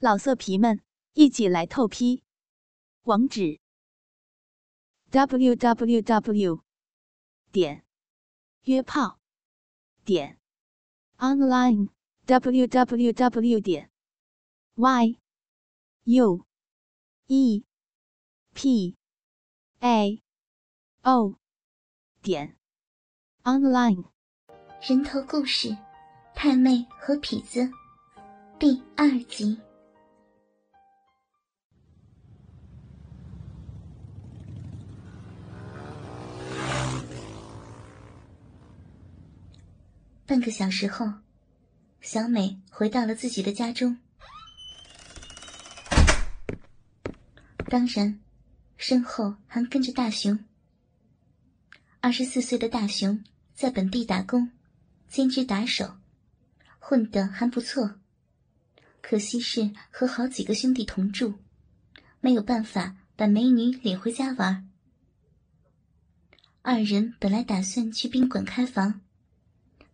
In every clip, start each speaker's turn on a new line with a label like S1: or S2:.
S1: 老色皮们，一起来透批！网址：w w w 点约炮点 online w w w 点 y u e p a o 点 online。
S2: 人头故事，太妹和痞子，第二集。半个小时后，小美回到了自己的家中。当然，身后还跟着大雄。二十四岁的大雄在本地打工，兼职打手，混得还不错。可惜是和好几个兄弟同住，没有办法把美女领回家玩。二人本来打算去宾馆开房。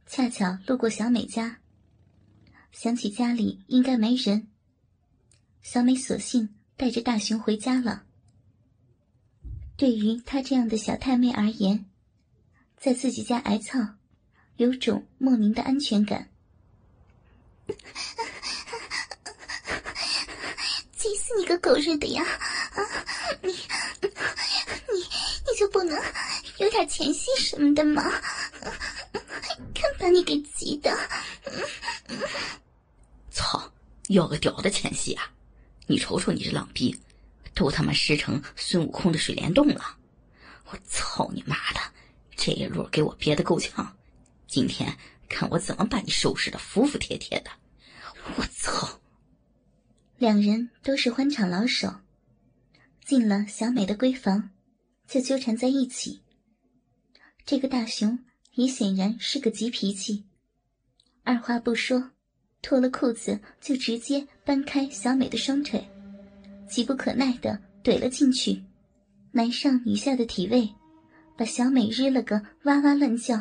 S2: 恰巧路过小美家，想起家里应该没人，小美索性带着大雄回家了。对于她这样的小太妹而言，在自己家挨操，有种莫名的安全感。气死你个狗日的呀！啊，你你你就不能有点前戏什么的吗？看把你给急的！
S3: 操，要个屌的前戏啊！你瞅瞅你这浪逼，都他妈湿成孙悟空的水帘洞了！我操你妈的，这一路给我憋得够呛，今天看我怎么把你收拾的服服帖帖的！我操！
S2: 两人都是欢场老手，进了小美的闺房，就纠缠在一起。这个大熊。也显然是个急脾气，二话不说，脱了裤子就直接搬开小美的双腿，急不可耐的怼了进去，男上女下的体位，把小美日了个哇哇乱叫。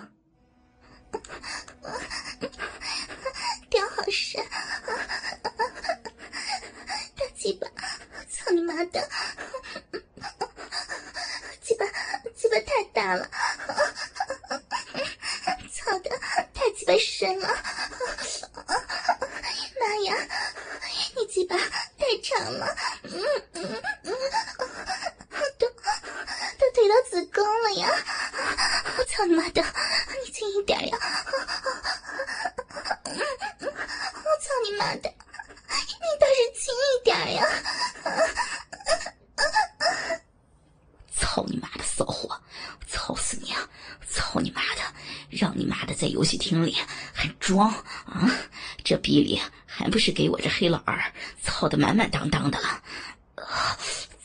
S2: 屌好深，大鸡巴，操你妈的，鸡巴鸡巴太大了。太深了，妈呀！你鸡巴太长了，嗯嗯嗯，都都推到子宫了呀！我操你妈的，你轻一点呀！我操你妈的，你倒是轻一点呀！
S3: 操你妈的骚货，操死你啊！操你妈的！让你妈的在游戏厅里还装啊！这逼里还不是给我这黑老二操的满满当当的了？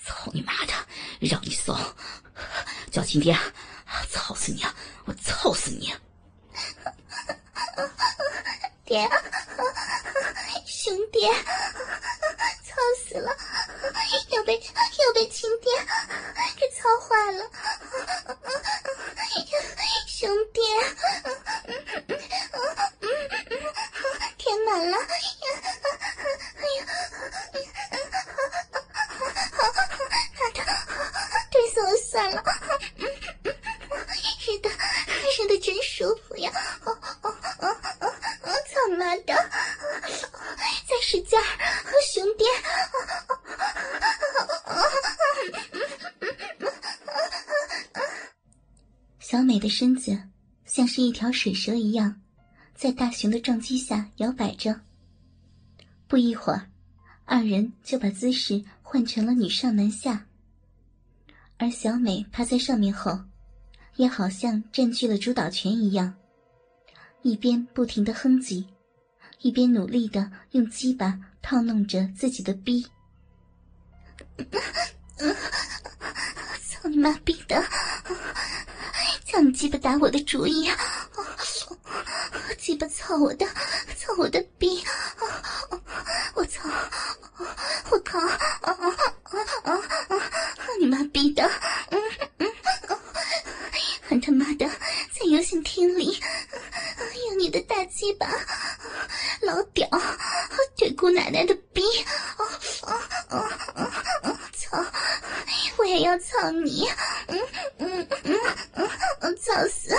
S3: 操你妈的！让你骚，叫亲爹！操死你啊！我操死你！
S2: 啊 爹，兄弟，操死了！要被要被亲爹给操坏了！兄弟，填满了，哎呀，妈的，对死我算了，日的日的真舒服呀！哦哦哦哦哦，操妈的，再使劲儿，熊爹！小美的身子像是一条水蛇一样，在大熊的撞击下摇摆着。不一会儿，二人就把姿势换成了女上男下，而小美趴在上面后，也好像占据了主导权一样，一边不停的哼唧，一边努力的用鸡巴套弄着自己的逼。操你妈逼的！叫你鸡巴打我的主意啊！鸡巴操我的，操我的老屌对姑奶奶的逼哦哦哦哦操我也要操你嗯嗯嗯嗯嗯操死。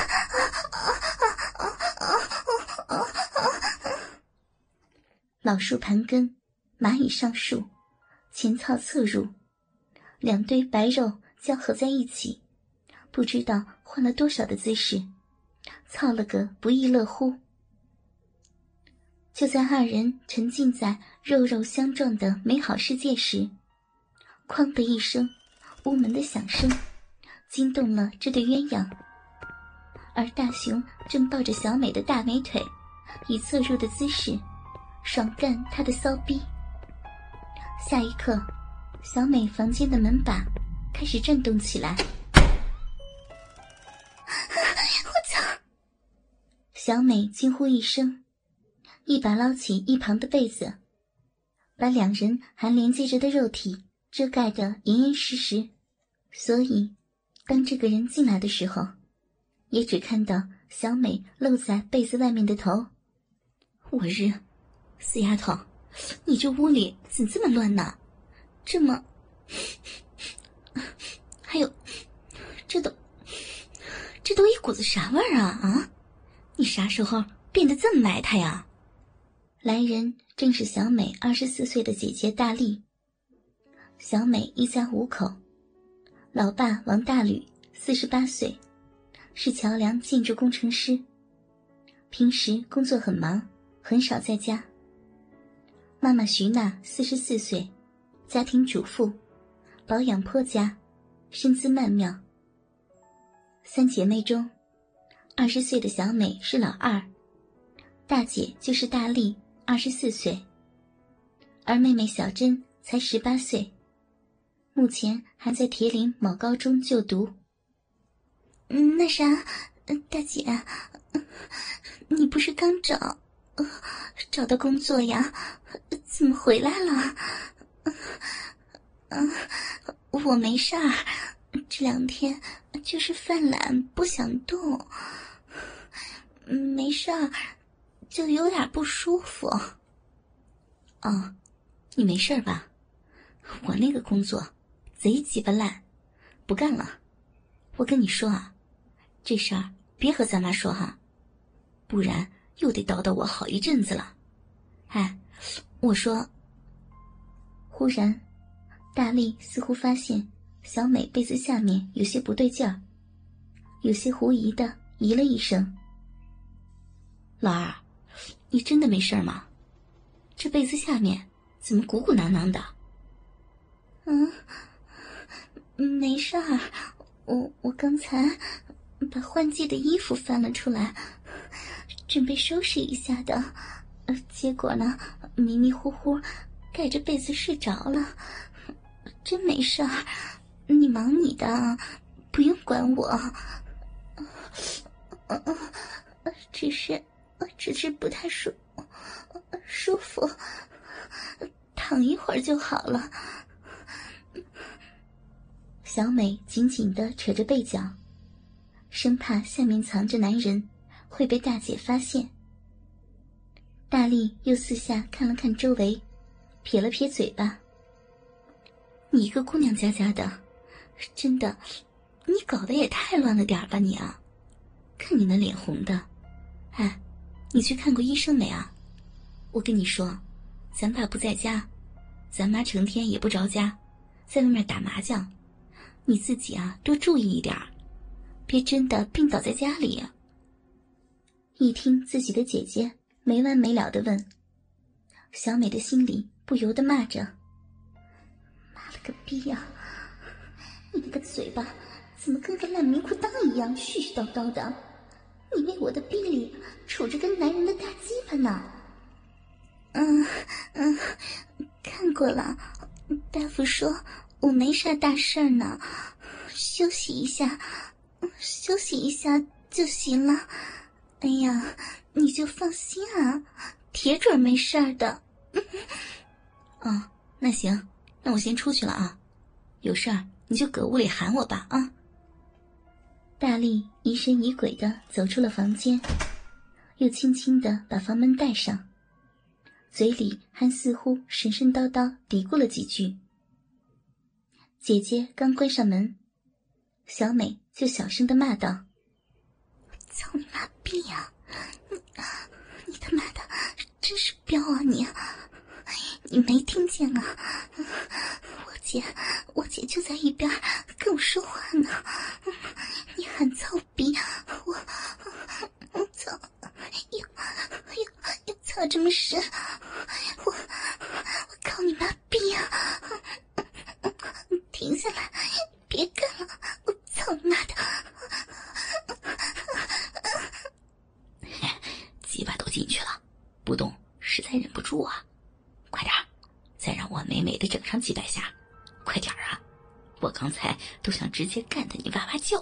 S2: 老树盘根蚂蚁上树前操侧入两堆白肉交合在一起不知道换了多少的姿势操了个不亦乐乎。就在二人沉浸在肉肉相撞的美好世界时，哐的一声，屋门的响声惊动了这对鸳鸯，而大雄正抱着小美的大美腿，以侧入的姿势。爽干他的骚逼！下一刻，小美房间的门把开始震动起来。我操！小美惊呼一声，一把捞起一旁的被子，把两人还连接着的肉体遮盖得严严实实。所以，当这个人进来的时候，也只看到小美露在被子外面的头。
S3: 我日！死丫头，你这屋里怎这么乱呢？这么…… 还有，这都……这都一股子啥味儿啊啊！你啥时候变得这么埋汰呀？
S2: 来人正是小美二十四岁的姐姐大力。小美一家五口，老爸王大吕四十八岁，是桥梁建筑工程师，平时工作很忙，很少在家。妈妈徐娜，四十四岁，家庭主妇，保养颇佳，身姿曼妙。三姐妹中，二十岁的小美是老二，大姐就是大力，二十四岁，而妹妹小珍才十八岁，目前还在铁岭某高中就读。那啥，大姐，你不是刚找？找到工作呀？怎么回来了？嗯，我没事儿，这两天就是犯懒不想动。没事儿，就有点不舒服。
S3: 哦，你没事吧？我那个工作贼鸡巴烂，不干了。我跟你说啊，这事儿别和咱妈说哈，不然。又得叨叨我好一阵子了，哎，我说。
S2: 忽然，大力似乎发现小美被子下面有些不对劲儿，有些狐疑的咦了一声：“
S3: 老二，你真的没事吗？这被子下面怎么鼓鼓囊囊的？”“
S2: 嗯，没事儿，我我刚才把换季的衣服翻了出来。”准备收拾一下的，结果呢，迷迷糊糊盖着被子睡着了，真没事儿，你忙你的，不用管我。只是，只是不太舒舒服，躺一会儿就好了。小美紧紧的扯着被角，生怕下面藏着男人。会被大姐发现。大力又四下看了看周围，撇了撇嘴巴：“
S3: 你一个姑娘家家的，真的，你搞得也太乱了点吧你啊！看你那脸红的，哎，你去看过医生没啊？我跟你说，咱爸不在家，咱妈成天也不着家，在外面打麻将，你自己啊多注意一点，别真的病倒在家里。”
S2: 一听自己的姐姐没完没了的问，小美的心里不由得骂着：“妈了个逼呀！你那个嘴巴怎么跟个烂棉裤裆一样絮絮叨叨的？你为我的臂里杵着根男人的大鸡巴呢？”“嗯嗯，看过了，大夫说我没啥大事儿呢，休息一下，休息一下就行了。”哎呀，你就放心啊，铁准没事儿的。
S3: 哦，那行，那我先出去了啊，有事儿你就搁屋里喊我吧啊。
S2: 大力疑神疑鬼的走出了房间，又轻轻的把房门带上，嘴里还似乎神神叨叨嘀咕了几句。姐姐刚关上门，小美就小声的骂道：“操你妈逼呀！你你他妈的真是彪啊你！你没听见啊？我姐我姐就在一边跟我说话呢。很操逼，我我操！又又又操这么深！我我靠你妈逼啊！”停下来，别干了！我操你妈的！
S3: 鸡巴都进去了，不动实在忍不住啊！快点，再让我美美的整上几百下，快点啊！我刚才都想直接干的你哇哇叫。